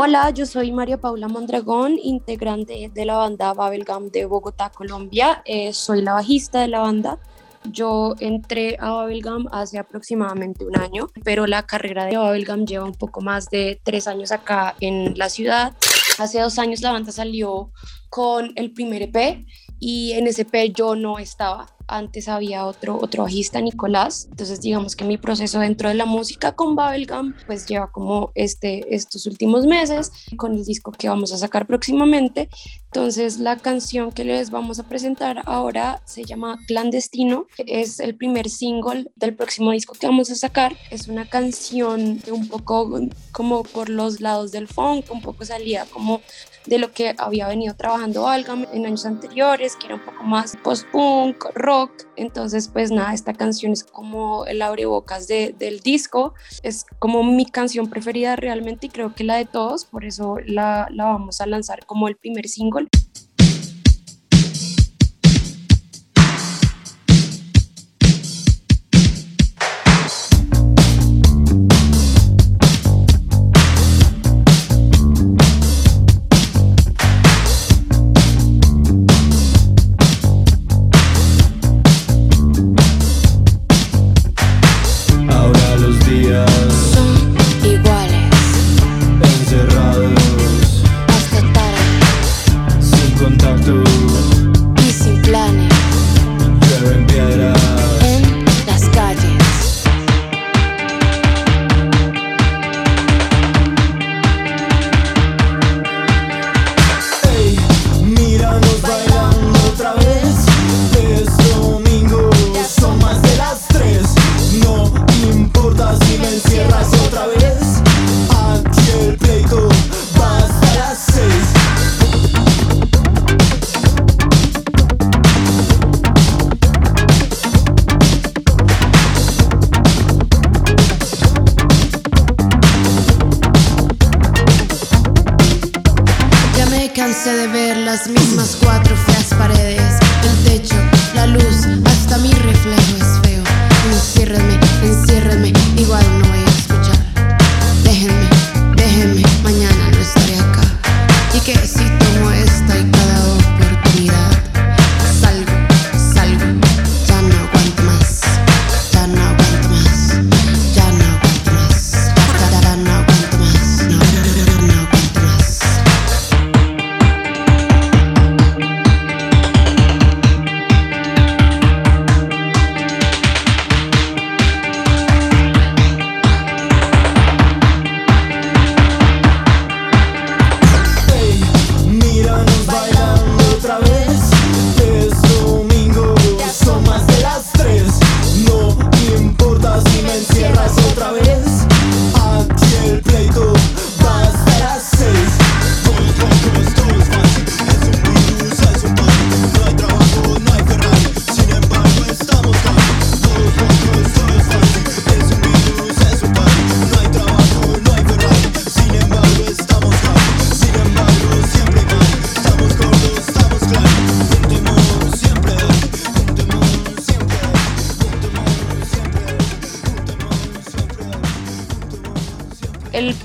Hola, yo soy María Paula Mondragón, integrante de la banda Babelgam de Bogotá, Colombia. Eh, soy la bajista de la banda. Yo entré a Babelgam hace aproximadamente un año, pero la carrera de Babelgam lleva un poco más de tres años acá en la ciudad. Hace dos años la banda salió con el primer EP y en ese EP yo no estaba antes había otro, otro bajista, Nicolás. Entonces, digamos que mi proceso dentro de la música con Babelgam, pues lleva como este, estos últimos meses con el disco que vamos a sacar próximamente. Entonces, la canción que les vamos a presentar ahora se llama Clandestino. Es el primer single del próximo disco que vamos a sacar. Es una canción un poco como por los lados del funk, un poco salía como de lo que había venido trabajando Algam en años anteriores, que era un poco más post-punk, rock. Entonces, pues nada, esta canción es como el abrebocas de, del disco. Es como mi canción preferida realmente y creo que la de todos, por eso la, la vamos a lanzar como el primer single.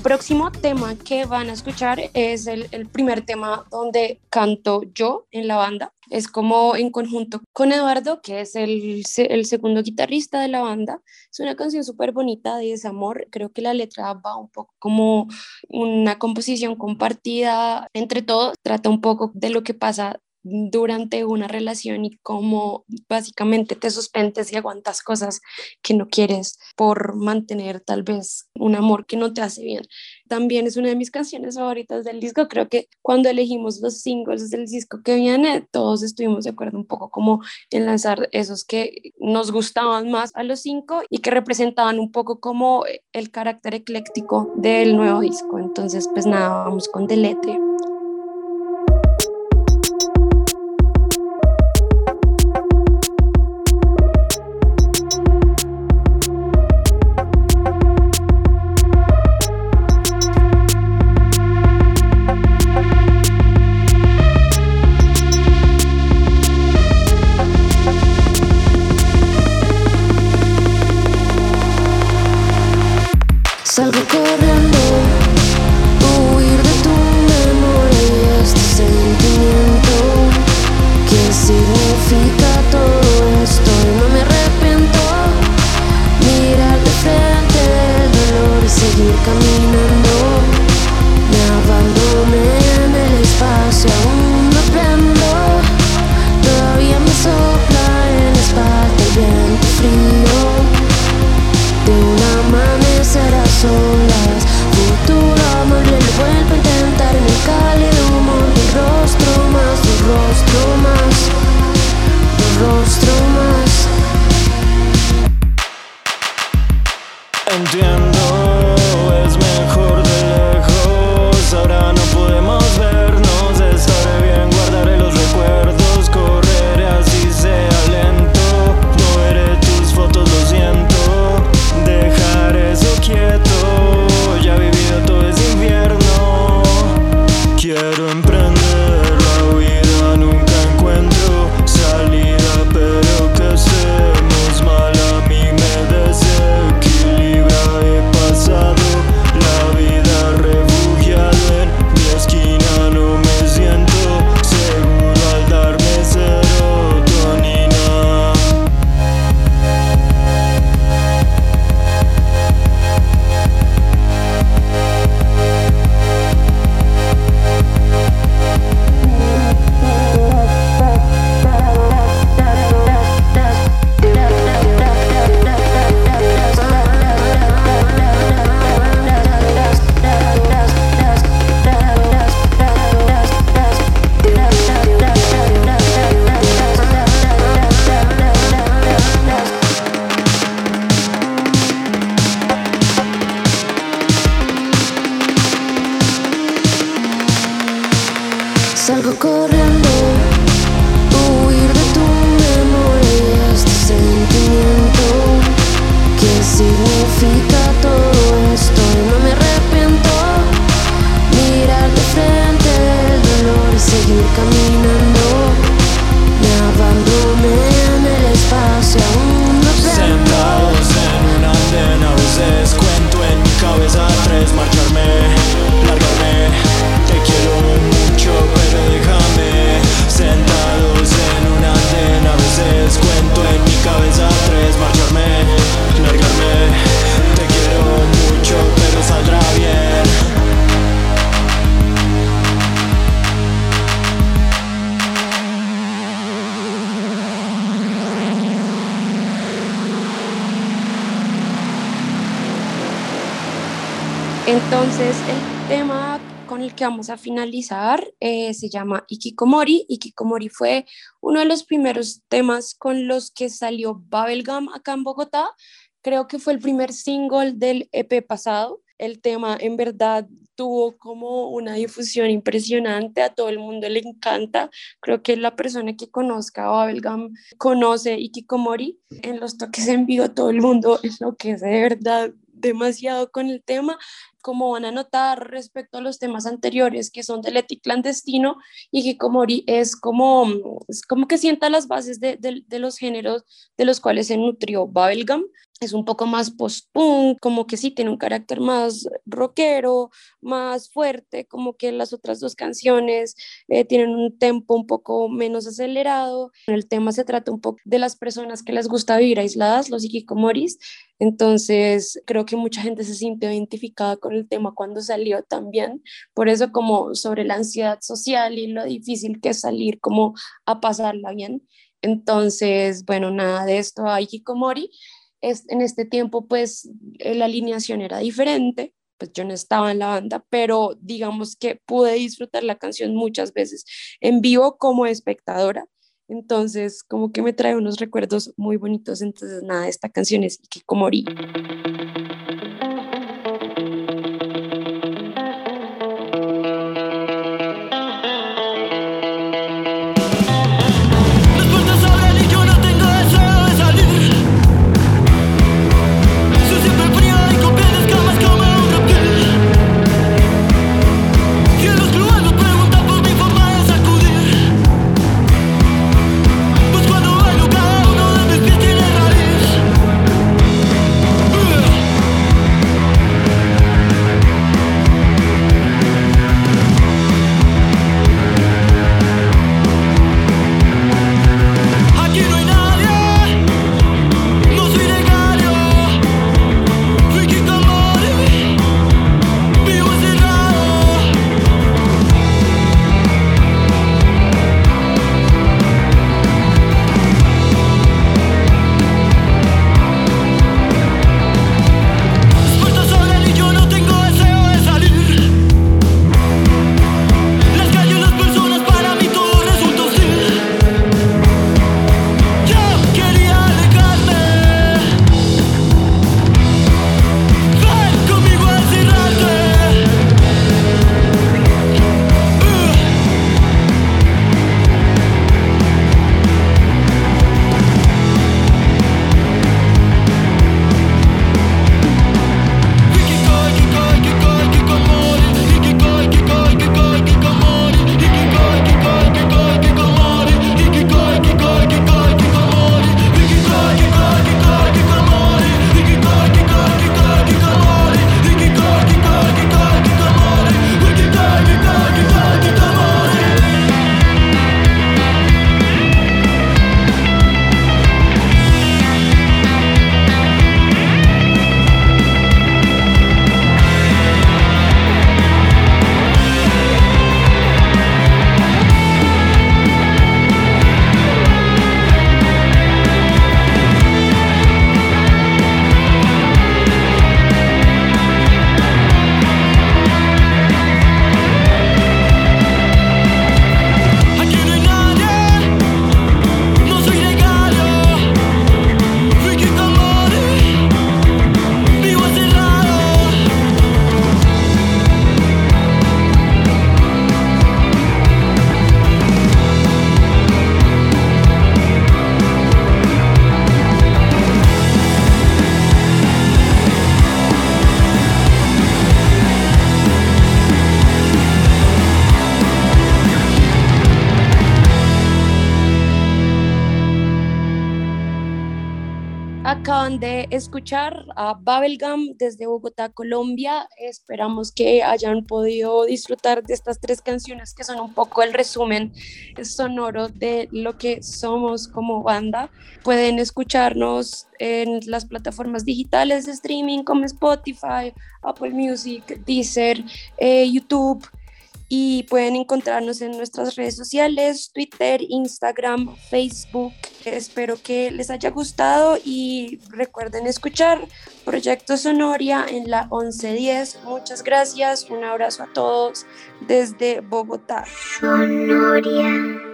Próximo tema que van a escuchar es el, primer tema donde canto yo en la banda. Es como en conjunto con Eduardo, que es el, el segundo guitarrista de la banda. Es una canción súper bonita de desamor. Creo que la letra va un poco como una composición compartida entre todos. Trata un poco de lo que pasa durante una relación y cómo básicamente te suspendes y aguantas cosas que no quieres por mantener tal vez un amor que no te hace bien. También es una de mis canciones favoritas del disco. Creo que cuando elegimos los singles del disco que viene, todos estuvimos de acuerdo un poco como en lanzar esos que nos gustaban más a los cinco y que representaban un poco como el carácter ecléctico del nuevo disco. Entonces, pues nada, vamos con Delete. Salgo corriendo, huir de tu memoria y este sentimiento. ¿Qué significa? Salgo Entonces, el tema con el que vamos a finalizar eh, se llama Ikikomori. Ikikomori fue uno de los primeros temas con los que salió Bubblegum acá en Bogotá. Creo que fue el primer single del EP pasado. El tema en verdad tuvo como una difusión impresionante, a todo el mundo le encanta. Creo que la persona que conozca Bubblegum conoce Ikikomori. En los toques en vivo todo el mundo enloquece de verdad demasiado con el tema, como van a notar respecto a los temas anteriores que son del eti clandestino y Hikikomori es como, es como que sienta las bases de, de, de los géneros de los cuales se nutrió Bubblegum. Es un poco más post-punk, como que sí tiene un carácter más rockero, más fuerte, como que las otras dos canciones eh, tienen un tempo un poco menos acelerado. El tema se trata un poco de las personas que les gusta vivir aisladas, los hikikomoris, entonces, creo que mucha gente se sintió identificada con el tema cuando salió también, por eso como sobre la ansiedad social y lo difícil que es salir como a pasarla bien. Entonces, bueno, nada de esto a Hikikomori. Es, en este tiempo, pues, eh, la alineación era diferente, pues yo no estaba en la banda, pero digamos que pude disfrutar la canción muchas veces en vivo como espectadora entonces, como que me trae unos recuerdos muy bonitos. Entonces, nada, esta canción es Ikikomori. De escuchar a Bubblegum desde Bogotá, Colombia. Esperamos que hayan podido disfrutar de estas tres canciones que son un poco el resumen sonoro de lo que somos como banda. Pueden escucharnos en las plataformas digitales de streaming como Spotify, Apple Music, Deezer, eh, YouTube y pueden encontrarnos en nuestras redes sociales, Twitter, Instagram, Facebook. Espero que les haya gustado y recuerden escuchar Proyecto Sonoria en la 1110. Muchas gracias, un abrazo a todos desde Bogotá. Sonoria.